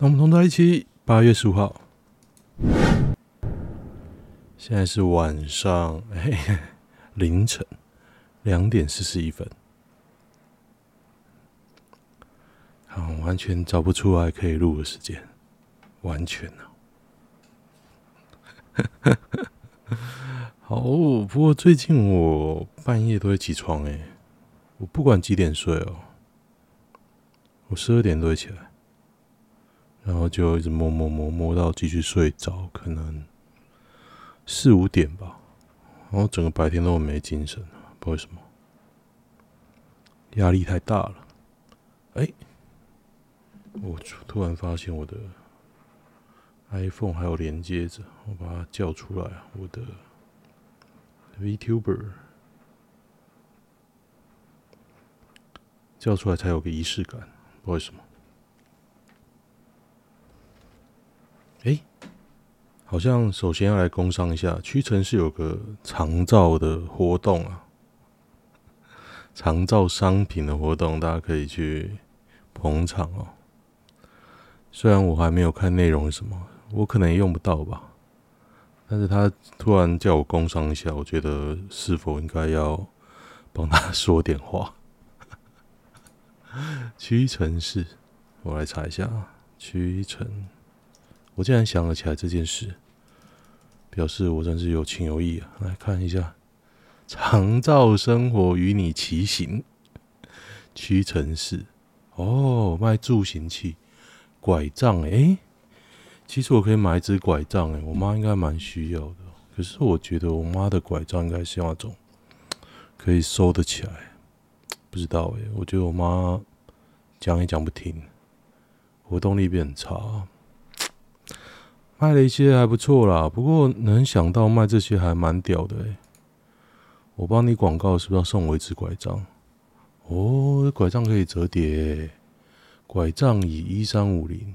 那我们同在一起，八月十五号，现在是晚上，凌晨两点四十一分，好，完全找不出来可以录的时间，完全呢、啊。好，不过最近我半夜都会起床，哎，我不管几点睡哦，我十二点都会起来。然后就一直摸摸摸摸到继续睡着，可能四五点吧。然后整个白天都很没精神，不知道为什么，压力太大了。哎，我突然发现我的 iPhone 还有连接着，我把它叫出来，我的 VTuber 叫出来才有个仪式感，不知道为什么。哎，好像首先要来工商一下，屈臣氏有个长照的活动啊，长照商品的活动，大家可以去捧场哦。虽然我还没有看内容是什么，我可能也用不到吧，但是他突然叫我工商一下，我觉得是否应该要帮他说点话。屈臣氏，我来查一下啊，屈臣。我竟然想了起来这件事，表示我真是有情有义啊！来看一下，长照生活与你齐行，屈臣氏哦，卖助行器、拐杖哎、其实我可以买一支拐杖哎，我妈应该蛮需要的。可是我觉得我妈的拐杖应该是那种可以收得起来，不知道哎，我觉得我妈讲也讲不听，活动力变很差。卖了一些还不错啦，不过能想到卖这些还蛮屌的哎！我帮你广告，是不是要送我一支拐杖？哦，拐杖可以折叠，拐杖椅一三五零，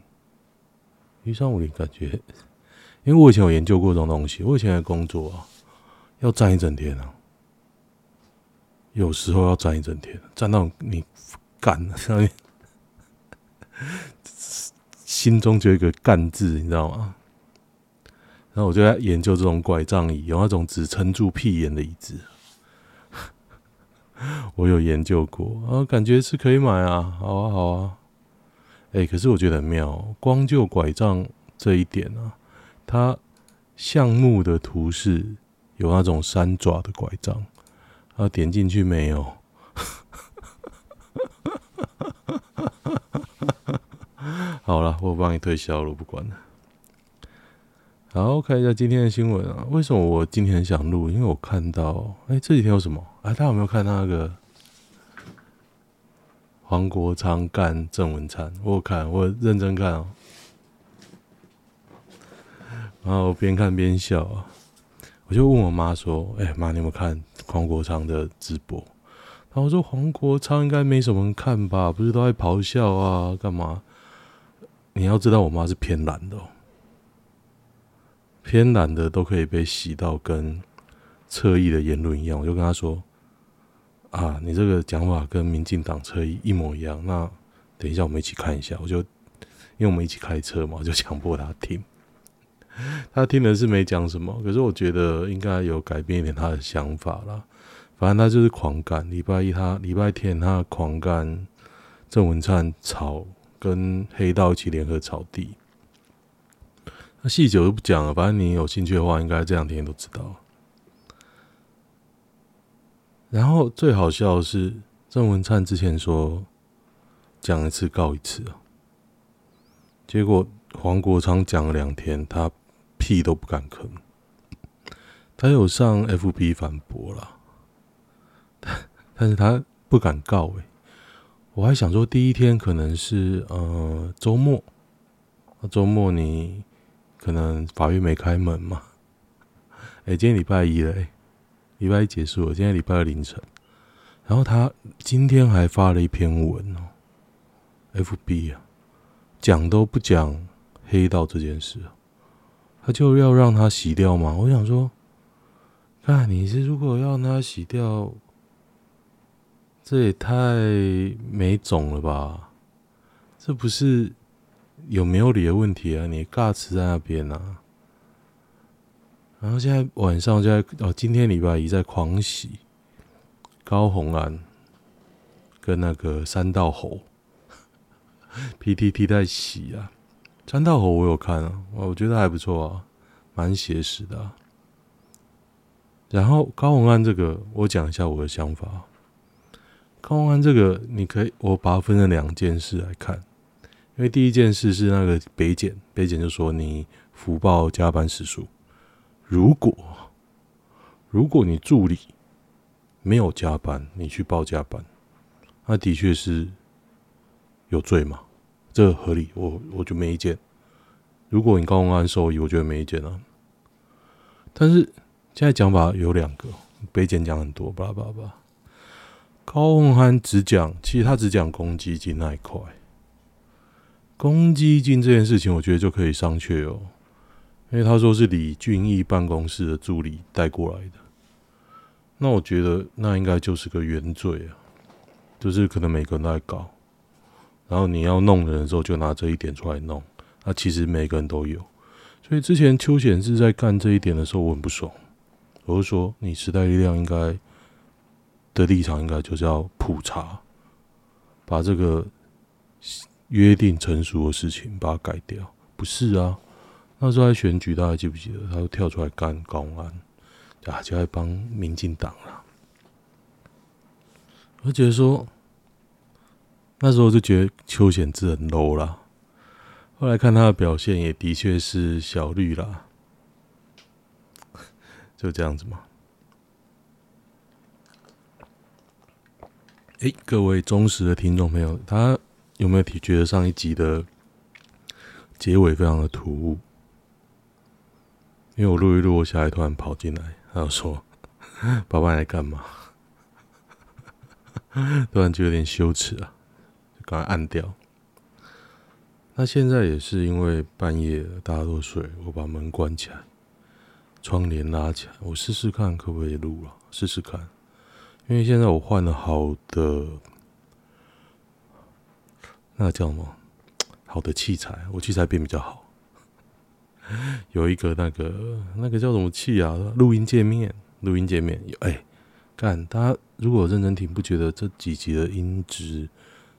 一三五零感觉，因为我以前有研究过这种东西，我以前的工作啊，要站一整天啊，有时候要站一整天，站到你干上面，心中就有一个干字，你知道吗？然后我就在研究这种拐杖椅，有那种只撑住屁眼的椅子，我有研究过，啊，感觉是可以买啊，好啊，好啊。哎，可是我觉得很妙，光就拐杖这一点啊，它项目的图示有那种三爪的拐杖，啊，点进去没有？好了，我帮你推销了，不管了。然后，看一下今天的新闻啊。为什么我今天很想录？因为我看到，哎、这几天有什么？哎、大家有没有看那个黄国昌干郑文灿？我有看，我有认真看哦。然后边看边笑啊。我就问我妈说：“哎、妈，你有没有看黄国昌的直播？”然后我说：“黄国昌应该没什么人看吧？不是都在咆哮啊？干嘛？”你要知道，我妈是偏蓝的哦。偏蓝的都可以被洗到跟侧翼的言论一样，我就跟他说：“啊，你这个讲法跟民进党侧翼一模一样。”那等一下我们一起看一下，我就因为我们一起开车嘛，我就强迫他听。他听的是没讲什么，可是我觉得应该有改变一点他的想法啦。反正他就是狂干，礼拜一他礼拜天他狂干郑文灿炒跟黑道一起联合炒地。那细节我就不讲了，反正你有兴趣的话，应该这两天都知道。然后最好笑的是，郑文灿之前说讲一次告一次啊，结果黄国昌讲了两天，他屁都不敢吭。他有上 FB 反驳了，但是他不敢告诶。我还想说，第一天可能是呃周末，周末你。可能法院没开门嘛？哎、今天礼拜一了，哎，礼拜一结束了，今天礼拜二凌晨。然后他今天还发了一篇文哦，FB 啊，讲都不讲黑道这件事，他就要让他洗掉嘛。我想说，看你是如果要让他洗掉，这也太没种了吧？这不是有没有理的问题啊？你尬词在那边啊？然后现在晚上就在哦，今天礼拜一在狂喜高虹安跟那个三道猴 PTT 在洗啊。三道猴我有看啊，我觉得还不错啊，蛮写实的。然后高红安这个，我讲一下我的想法。高虹安这个，你可以我把它分成两件事来看，因为第一件事是那个北检，北检就说你福报加班时数。如果如果你助理没有加班，你去报加班，那的确是有罪嘛？这合理，我我就没意见。如果你高虹安受益，我觉得没意见啊。但是现在讲法有两个，北检讲很多，巴拉巴拉巴。高虹安只讲，其实他只讲公积金那一块。公积金这件事情，我觉得就可以商榷哦。因为他说是李俊毅办公室的助理带过来的，那我觉得那应该就是个原罪啊，就是可能每个人都在搞，然后你要弄人的时候就拿这一点出来弄，那其实每个人都有，所以之前邱显志在干这一点的时候我很不爽，我就说你时代力量应该的立场应该就是要普查，把这个约定成熟的事情把它改掉，不是啊。那时候在选举，大家记不记得？他就跳出来干公安，啊，就在帮民进党了。我觉得说，那时候就觉得邱显智很 low 啦。后来看他的表现，也的确是小绿啦，就这样子嘛。哎、各位忠实的听众朋友，他有没有觉得上一集的结尾非常的突兀？因为我录一录，我小孩突然跑进来，他就说：“ 爸爸来干嘛？” 突然就有点羞耻啊，就赶快按掉。那现在也是因为半夜大家都睡，我把门关起来，窗帘拉起来，我试试看可不可以录啊？试试看，因为现在我换了好的，那叫什么？好的器材，我器材变比较好。有一个那个那个叫什么器啊？录音界面，录音界面有哎，干！大家如果认真听，不觉得这几集的音质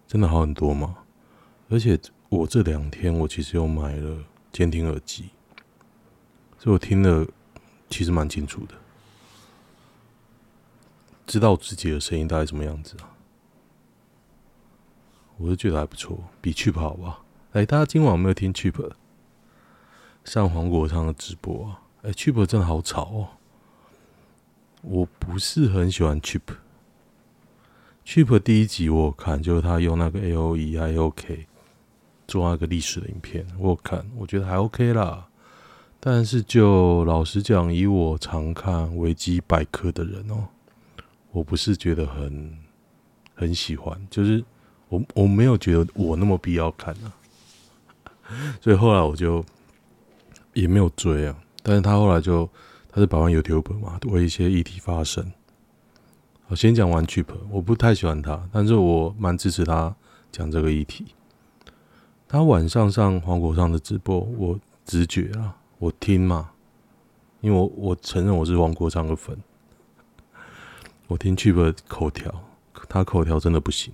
真的好很多吗？而且我这两天我其实又买了监听耳机，所以我听的其实蛮清楚的，知道自己的声音大概什么样子啊？我就觉得还不错，比 Cheap 好吧？哎，大家今晚有没有听 Cheap？上黄国昌的直播啊，哎，Cheap 真的好吵哦！我不是很喜欢 Cheap。Cheap 第一集我有看，就是他用那个 A O E I O K 做那个历史的影片，我有看，我觉得还 OK 啦。但是就老实讲，以我常看维基百科的人哦，我不是觉得很很喜欢，就是我我没有觉得我那么必要看啊。所以后来我就。也没有追啊，但是他后来就他是百万 YouTuber 嘛，为一些议题发声。我先讲完 Cheap，我不太喜欢他，但是我蛮支持他讲这个议题。他晚上上黄国昌的直播，我直觉啊，我听嘛，因为我我承认我是黄国昌的粉，我听 Cheap 口条，他口条真的不行。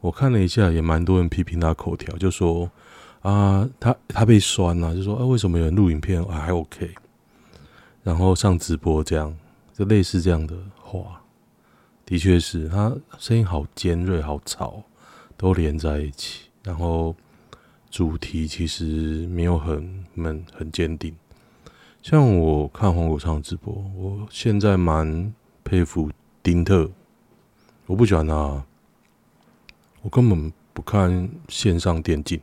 我看了一下，也蛮多人批评他口条，就说。啊，他他被酸了，就说啊，为什么有人录影片啊还 OK，然后上直播这样，就类似这样的话，的确是他声音好尖锐，好吵，都连在一起，然后主题其实没有很闷，很坚定。像我看黄国昌直播，我现在蛮佩服丁特，我不喜欢他，我根本不看线上电竞。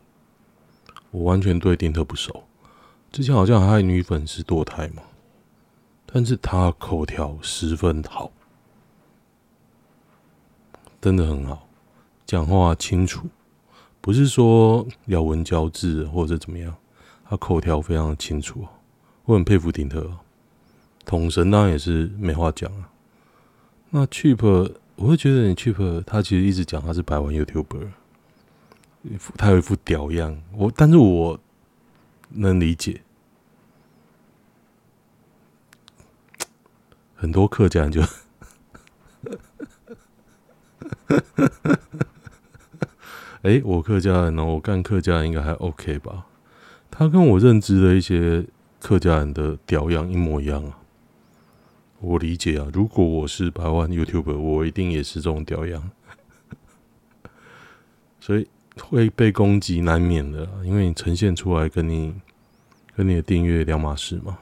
我完全对丁特不熟，之前好像还有女粉丝堕胎嘛，但是他口条十分好，真的很好，讲话清楚，不是说咬文嚼字或者怎么样，他口条非常的清楚，我很佩服丁特，统神当然也是没话讲啊。那 Cheap，我会觉得你 Cheap，他其实一直讲他是百万 YouTuber。他有一副屌样，我但是我能理解，很多客家人就，哎，我客家人呢，我干客家人应该还 OK 吧？他跟我认知的一些客家人的屌样一模一样啊，我理解啊。如果我是百万 YouTuber，我一定也是这种屌样，所以。会被攻击难免的，因为你呈现出来跟你跟你的订阅两码事嘛。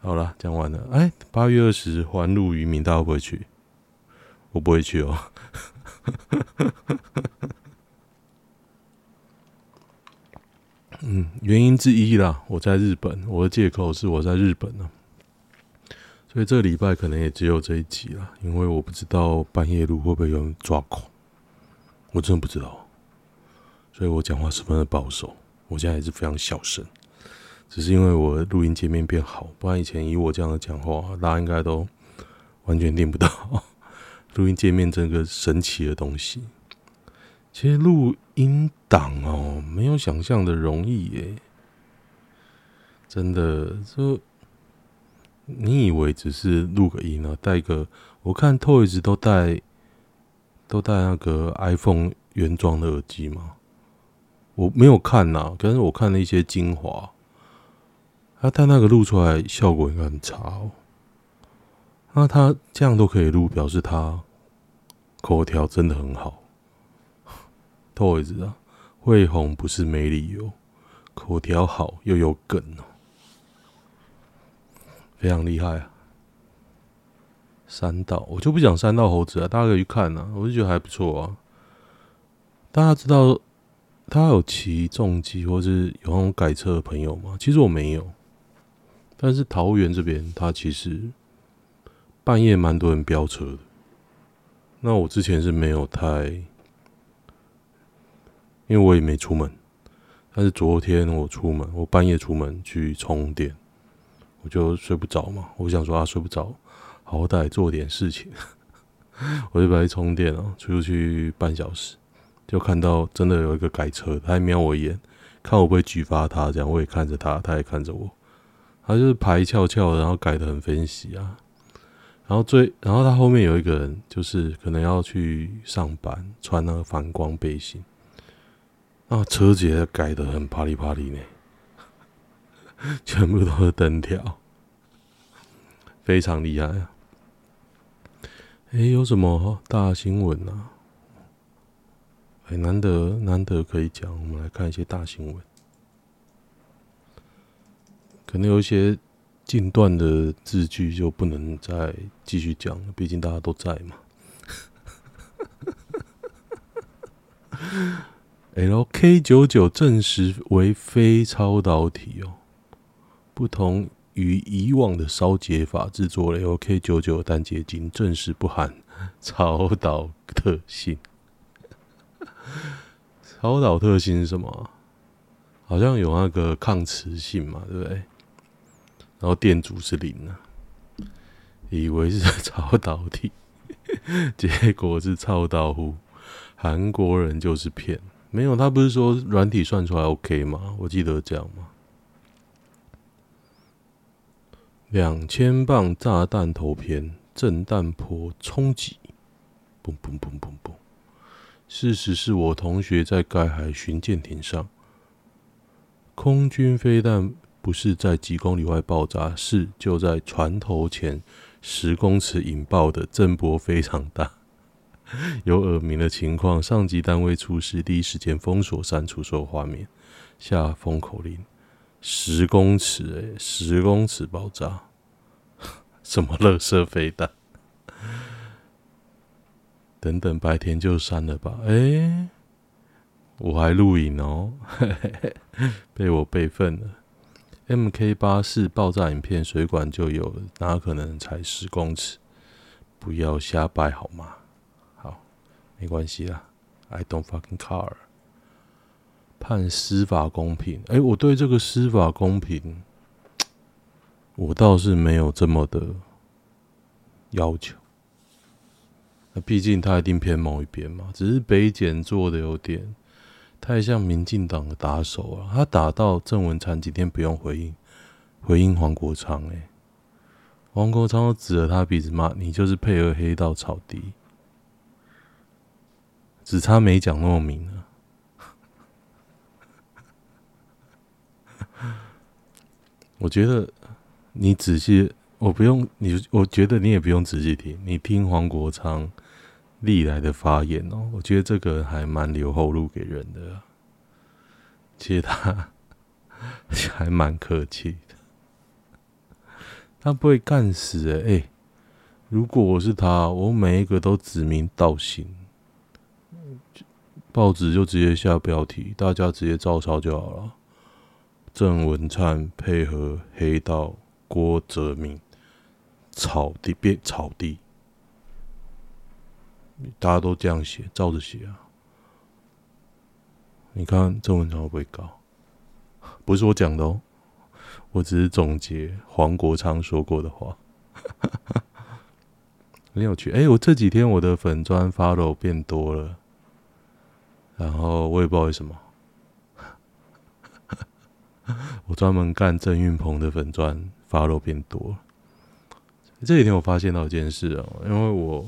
好了，讲完了。哎，八月二十环路渔民，大家会不会去？我不会去哦。嗯，原因之一啦，我在日本，我的借口是我在日本呢，所以这个礼拜可能也只有这一集了，因为我不知道半夜路会不会有人抓狂。我真的不知道，所以我讲话十分的保守。我现在也是非常小声，只是因为我录音界面变好，不然以前以我这样的讲话，大家应该都完全听不到。录音界面这个神奇的东西，其实录音档哦，没有想象的容易耶，真的。就你以为只是录个音啊，带个，我看 Toys 都带。都带那个 iPhone 原装的耳机吗？我没有看呐，可是我看了一些精华，他带那个录出来效果应该很差哦。那他这样都可以录，表示他口条真的很好。Toys 啊，会红不是没理由，口条好又有梗哦，非常厉害啊。山道，我就不讲山道猴子啊，大家可以去看啊，我就觉得还不错啊。大家知道他有骑重机或是有那种改车的朋友吗？其实我没有，但是桃园这边他其实半夜蛮多人飙车的。那我之前是没有太，因为我也没出门。但是昨天我出门，我半夜出门去充电，我就睡不着嘛。我想说啊，睡不着。好歹做点事情，我就把它充电了，出去半小时，就看到真的有一个改车，他还瞄我一眼，看我不会举发他，这样我也看着他，他也看着我，他就是排翘翘，然后改的很分析啊，然后最，然后他后面有一个人，就是可能要去上班，穿那个反光背心，那车节改的很啪里啪里呢，全部都是灯条，非常厉害啊。哎、有什么大新闻呢、啊？哎、欸，难得难得可以讲，我们来看一些大新闻。可能有一些近段的字句就不能再继续讲了，毕竟大家都在嘛。LK 九九证实为非超导体哦，不同。于以往的烧结法制作了 LK 九九单结晶，证实不含 超导特性。超导特性是什么？好像有那个抗磁性嘛，对不对？然后电阻是零啊，以为是 超导体，结果是超导户。韩国人就是骗，没有他不是说软体算出来 OK 吗？我记得这样吗？两千磅炸弹头片，震弹波冲击，嘣嘣嘣嘣嘣！事实是我同学在盖海巡舰艇上，空军飞弹不是在几公里外爆炸，是就在船头前十公尺引爆的，震波非常大，有耳鸣的情况。上级单位出事，第一时间封锁删除所有画面，下封口令。十公尺、欸，诶，十公尺爆炸，什么垃圾飞弹？等等，白天就删了吧。诶、我还录影哦，嘿嘿嘿被我备份了。MK 八四爆炸影片，水管就有了，哪可能才十公尺？不要瞎掰好吗？好，没关系啦，I don't fucking care。判司法公平，哎、我对这个司法公平，我倒是没有这么的要求。那毕竟他一定偏某一边嘛，只是北检做的有点太像民进党的打手啊。他打到郑文灿几天不用回应，回应黄国昌诶、欸，黄国昌都指着他鼻子骂你，就是配合黑道炒地，只差没讲那么明了。我觉得你仔细，我不用你，我觉得你也不用仔细听，你听黄国昌历来的发言哦，我觉得这个还蛮留后路给人的，其实他还蛮客气的，他不会干死哎、如果我是他，我每一个都指名道姓，报纸就直接下标题，大家直接照抄就好了。郑文灿配合黑道郭哲明草地变草地，大家都这样写，照着写啊！你看郑文灿会不会搞？不是我讲的哦，我只是总结黄国昌说过的话，很有趣。哎、我这几天我的粉砖 follow 变多了，然后我也不知道为什么。我专门干郑运鹏的粉钻发肉变多。这几天我发现到一件事哦，因为我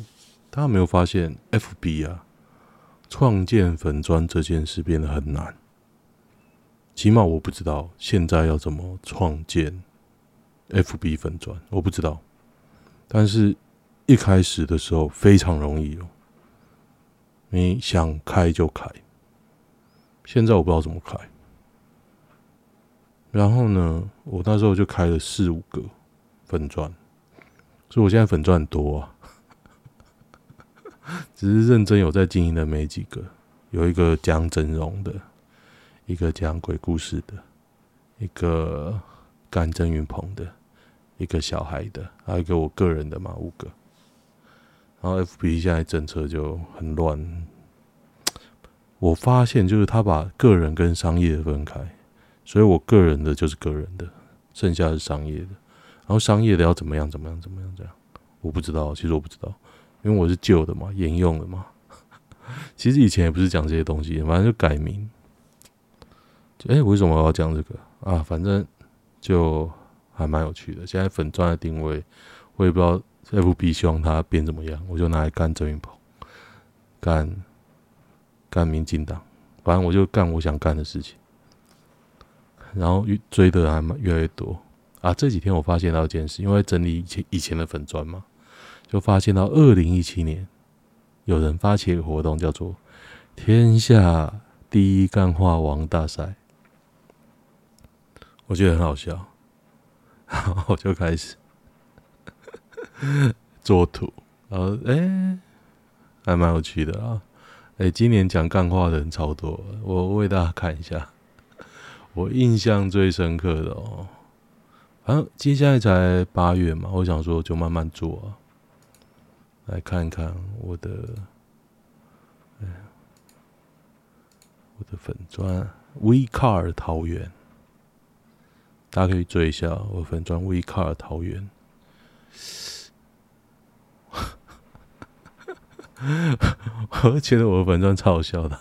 大家没有发现，FB 啊，创建粉砖这件事变得很难。起码我不知道现在要怎么创建 FB 粉砖，我不知道。但是一开始的时候非常容易哦，你想开就开。现在我不知道怎么开。然后呢，我那时候就开了四五个粉钻，所以我现在粉钻多啊，只是认真有在经营的没几个。有一个讲整容的，一个讲鬼故事的，一个干郑云鹏的，一个小孩的，还有一个我个人的嘛，五个。然后 FB 现在政策就很乱，我发现就是他把个人跟商业分开。所以我个人的就是个人的，剩下是商业的。然后商业的要怎么样？怎么样？怎么样？这样我不知道，其实我不知道，因为我是旧的嘛，沿用的嘛。其实以前也不是讲这些东西，反正就改名。哎，为什么我要讲这个啊？反正就还蛮有趣的。现在粉钻的定位，我也不知道 FB 希望它变怎么样，我就拿来干郑云鹏，干干民进党，反正我就干我想干的事情。然后越追的还蛮越来越多啊！这几天我发现到一件事，因为整理以前以前的粉专嘛，就发现到二零一七年有人发起一个活动，叫做“天下第一干话王大赛”，我觉得很好笑，然 后我就开始 做图，然后哎，还蛮有趣的啊！哎，今年讲干话的人超多，我为大家看一下。我印象最深刻的哦，反正接下来才八月嘛，我想说就慢慢做啊，来看看我的，哎，我的粉专 WeCar 桃园，大家可以追一下我粉专 WeCar 桃园，我觉得我的粉砖超好笑的。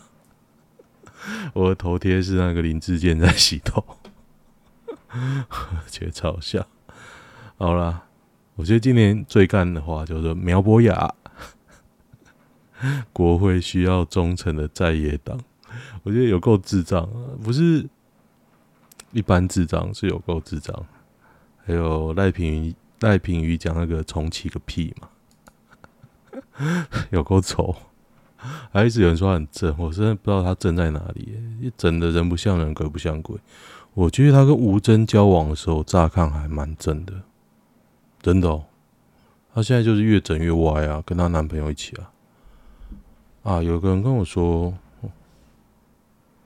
我的头贴是那个林志坚在洗头，觉得超笑。好啦，我觉得今年最干的话就是苗博雅，国会需要忠诚的在野党。我觉得有够智障啊，不是一般智障，是有够智障。还有赖品妤，赖品妤讲那个重启个屁嘛，有够丑。还 一直有人说他很正，我真的不知道他正在哪里。整的人不像人，鬼不像鬼。我觉得他跟吴峥交往的时候，乍看还蛮正的，真的。他现在就是越整越歪啊，跟他男朋友一起啊。啊，有个人跟我说，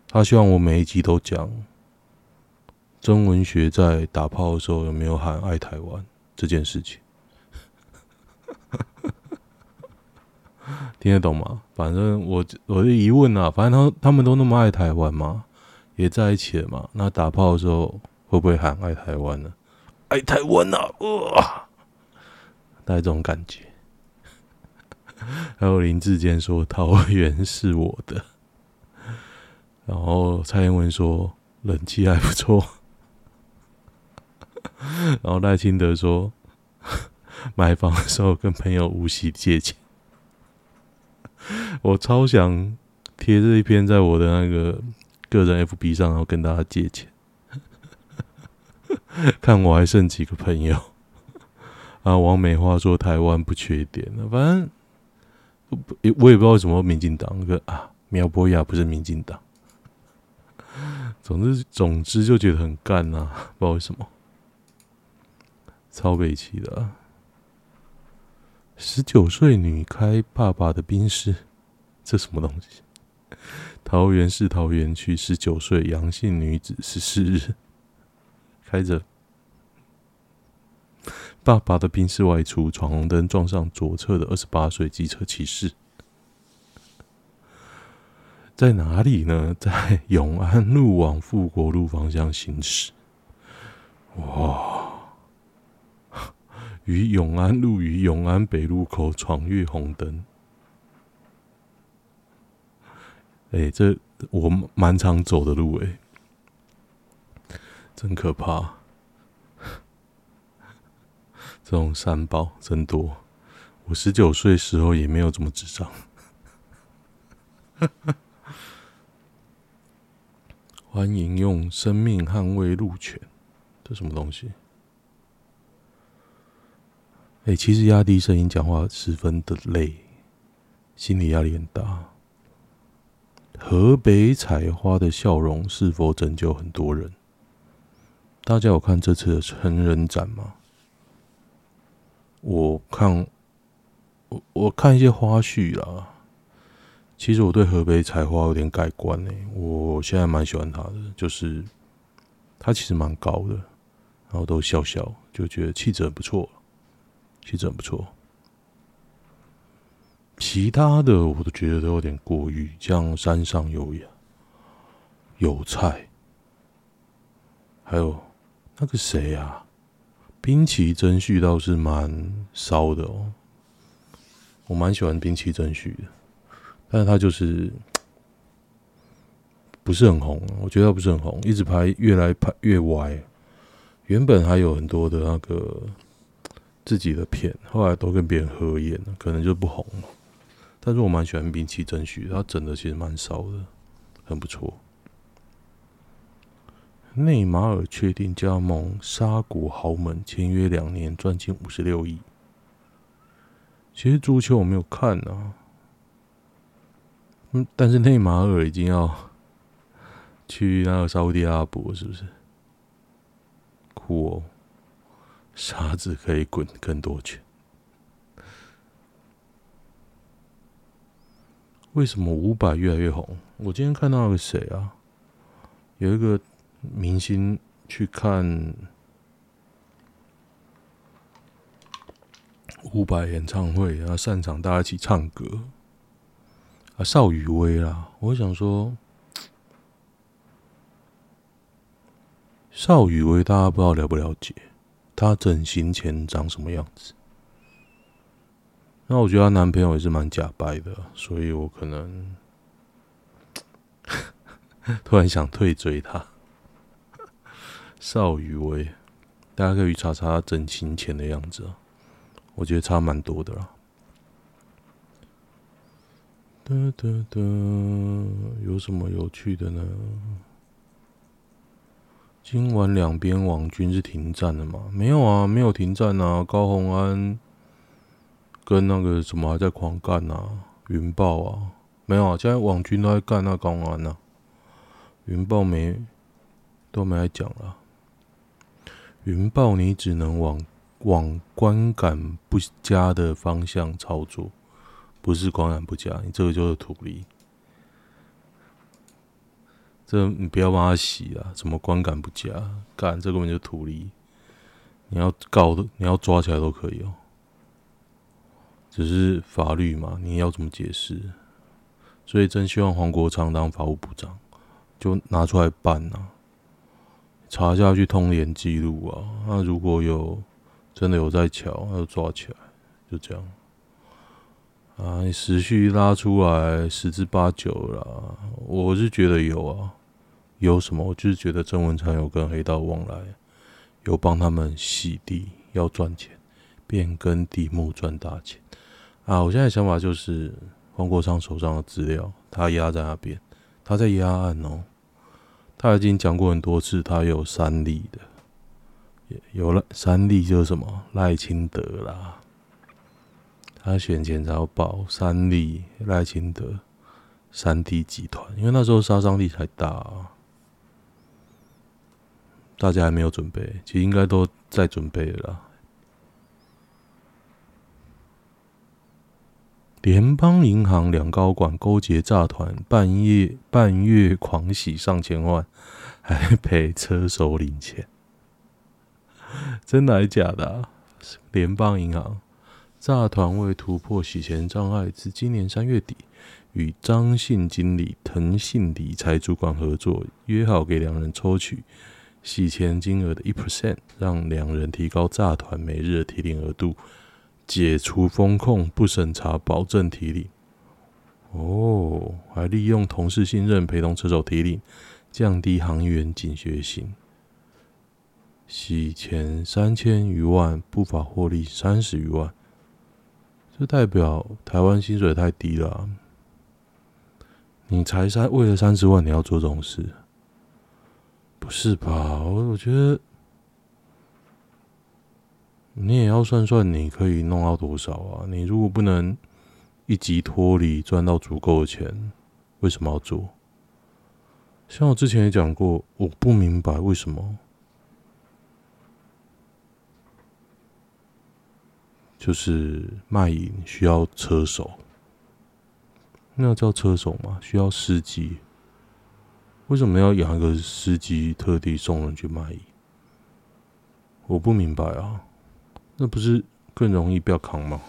他希望我每一集都讲曾文学在打炮的时候有没有喊爱台湾这件事情。听得懂吗？反正我我的疑问啊，反正他他们都那么爱台湾嘛，也在一起了嘛，那打炮的时候会不会喊爱台湾呢？爱台湾啊，哇，带这种感觉。还有林志坚说桃园是我的，然后蔡英文说冷气还不错，然后赖清德说 买房的时候跟朋友无息借钱，我超想贴这一篇在我的那个个人 FB 上，然后跟大家借钱，看我还剩几个朋友。啊，王美花说台湾不缺点了，反正我也不知道为什么民进党个啊苗博雅不是民进党，总之总之就觉得很干啊，不知道为什么，超北七的，啊，十九岁女开爸爸的宾士，这什么东西？桃园市桃园区十九岁杨姓女子十四日开着。爸爸的宾士外出闯红灯，撞上左侧的二十八岁机车骑士，在哪里呢？在永安路往富国路方向行驶。哇！于永安路与永安北路口闯越红灯。哎、这我蛮常走的路哎、真可怕。这种三包真多，我十九岁时候也没有这么智障。欢迎用生命捍卫路权，这什么东西？哎、其实压低声音讲话十分的累，心理压力很大。河北采花的笑容是否拯救很多人？大家有看这次的成人展吗？我看，我我看一些花絮啦。其实我对河北采花有点改观呢。我现在蛮喜欢他的，就是他其实蛮高的，然后都笑笑，就觉得气质很不错，其实很不错。其他的我都觉得都有点过誉，像山上优雅、有菜，还有那个谁啊？滨崎真绪倒是蛮骚的哦，我蛮喜欢滨崎真绪的，但是他就是 不是很红，我觉得他不是很红，一直拍越来拍越歪。原本还有很多的那个自己的片，后来都跟别人合演了，可能就不红了。但是我蛮喜欢滨崎真绪，他整的其实蛮少的，很不错。内马尔确定加盟沙国豪门，签约两年，赚进五十六亿。其实足球我没有看啊，嗯，但是内马尔已经要去那个沙乌地阿拉伯，是不是？酷哦，沙子可以滚更多钱。为什么伍佰越来越红？我今天看到个谁啊？有一个。明星去看伍佰演唱会，然后擅长大家一起唱歌啊，邵雨薇啦，我想说，邵雨薇大家不知道了不了解，她整形前长什么样子？那我觉得她男朋友也是蛮假掰的，所以我可能 突然想退追她。邵雨薇，大家可以查查她整形前的样子啊，我觉得差蛮多的啦。哒哒哒，有什么有趣的呢？今晚两边网军是停战了吗？没有啊，没有停战啊。高虹安跟那个什么还在狂干啊，云豹啊，没有啊，现在网军都在干那高安啊，云豹没都没来讲了。云豹，你只能往往观感不佳的方向操作，不是观感不佳，你这个就是图利。这你不要帮他洗啊！什么观感不佳？干，这根本就图利。你要告的，你要抓起来都可以哦。只是法律嘛，你要怎么解释？所以真希望黄国昌当法务部长，就拿出来办呐、啊。查下去通联记录啊，那如果有真的有在瞧，那就抓起来，就这样。啊，你时序拉出来十之八九了，我是觉得有啊，有什么？我就是觉得郑文灿有跟黑道往来，有帮他们洗地，要赚钱，变更地目赚大钱啊！我现在想法就是，黄国昌手上的资料，他压在那边，他在压案哦。他已经讲过很多次，他有三例的。有了三例就是什么赖清德啦，他选前才要报三例赖清德三 D 集团，因为那时候杀伤力才大啊，大家还没有准备，其实应该都在准备了啦。联邦银行两高管勾结诈团，半夜半月狂洗上千万，还赔车手领钱。真的还假的啊？联邦银行诈团为突破洗钱障碍，自今年三月底与张姓经理、腾姓理财主管合作，约好给两人抽取洗钱金额的一 percent，让两人提高诈团每日的提领额度，解除风控不审查，保证提领。哦，还利用同事信任陪同车手提领，降低行员警觉性。洗钱三千余万，不法获利三十余万，这代表台湾薪水太低了。你才三为了三十万，你要做这种事？不是吧？我我觉得你也要算算，你可以弄到多少啊？你如果不能一级脱离赚到足够的钱，为什么要做？像我之前也讲过，我不明白为什么。就是卖淫需要车手，那叫车手吗？需要司机？为什么要养一个司机特地送人去卖淫？我不明白啊，那不是更容易不要扛吗？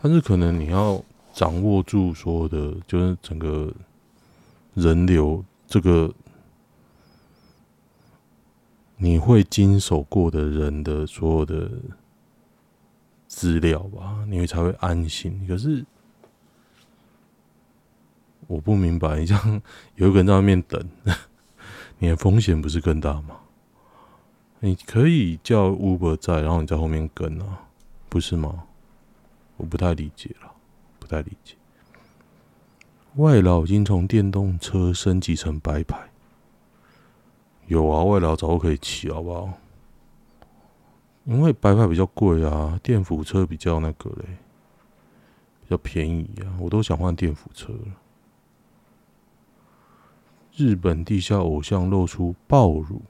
但是可能你要掌握住所有的，就是整个人流，这个你会经手过的人的所有的。资料吧，你会才会安心。可是我不明白，你这样有一个人在外面等，你的风险不是更大吗？你可以叫 Uber 在，然后你在后面跟啊，不是吗？我不太理解了，不太理解。外劳已经从电动车升级成白牌，有啊，外劳早就可以骑，好不好？因为白牌比较贵啊，电辅车比较那个嘞，比较便宜啊，我都想换电辅车了。日本地下偶像露出暴乳，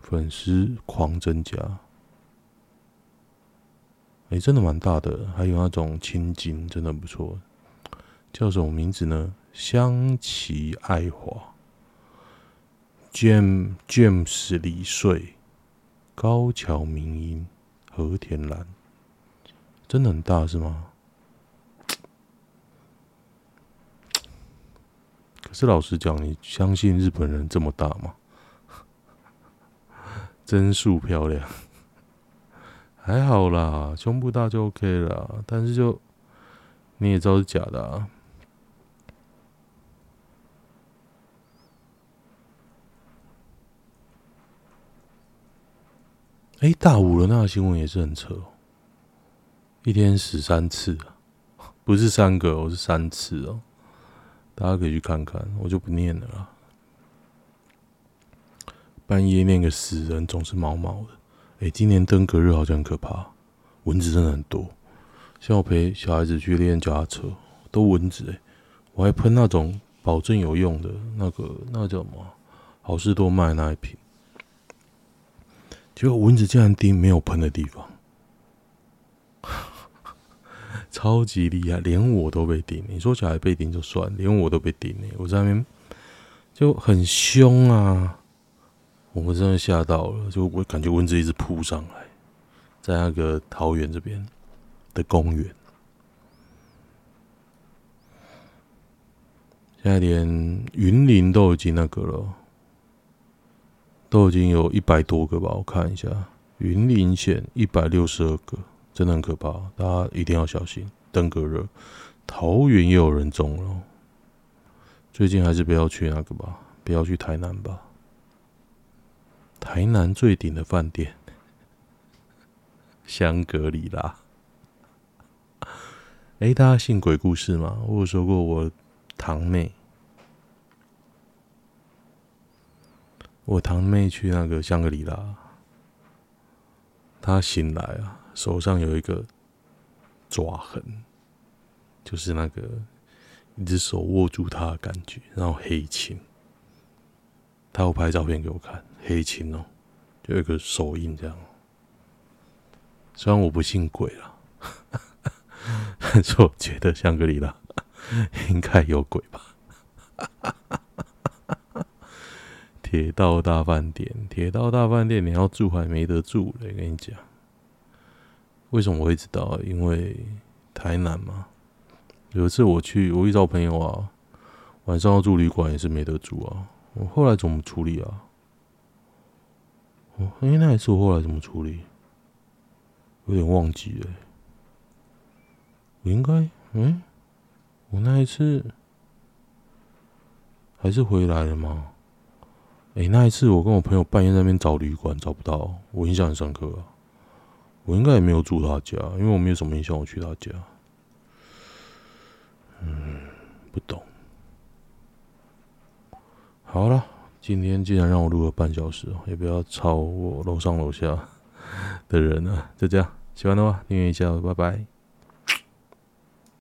粉丝狂增加。哎、真的蛮大的，还有那种青筋，真的不错。叫什么名字呢？香崎爱华，Jam James 李穗。高桥明音、和田兰，真的很大是吗？可是老实讲，你相信日本人这么大吗？真素漂亮，还好啦，胸部大就 OK 了，但是就你也知道是假的啊。哎、大五的那个新闻也是很扯，一天死三次，不是三个，我是三次哦。大家可以去看看，我就不念了啦。半夜念个死人总是毛毛的。哎、今年登革热好像很可怕，蚊子真的很多。像我陪小孩子去练脚踏车，都蚊子哎、我还喷那种保证有用的那个，那个叫什么？好事多卖那一瓶。结果蚊子竟然叮没有喷的地方，超级厉害，连我都被叮。你说小孩被叮就算，连我都被叮了。我在那边就很凶啊，我们真的吓到了，就我感觉蚊子一直扑上来，在那个桃园这边的公园，现在连云林都已经那个了。都已经有一百多个吧，我看一下，云林县一百六十二个，真的很可怕，大家一定要小心。登革热，桃园也有人中了，最近还是不要去那个吧，不要去台南吧。台南最顶的饭店，香格里拉。哎、大家信鬼故事吗？我有说过我堂妹，我堂妹去那个香格里拉，她醒来啊，手上有一个爪痕，就是那个一只手握住她的感觉，然后黑青。他有拍照片给我看，黑青哦，就有一个手印这样。虽然我不信鬼了。但是我觉得香格里拉应该有鬼吧？铁道大饭店，铁道大饭店，你要住还没得住嘞！跟你讲，为什么我会知道？因为台南嘛，有一次我去，我遇到朋友啊，晚上要住旅馆也是没得住啊。我后来怎么处理啊？哦，哎，那一次我后来怎么处理？有点忘记了。我应该，嗯，我那一次还是回来了吗？哎、那一次我跟我朋友半夜在那边找旅馆找不到，我印象很深刻啊。我应该也没有住他家，因为我没有什么印象我去他家。嗯，不懂。好了，今天既然让我录了半小时，也不要吵我楼上楼下的人了。就这样，喜欢的话订阅一下，拜拜。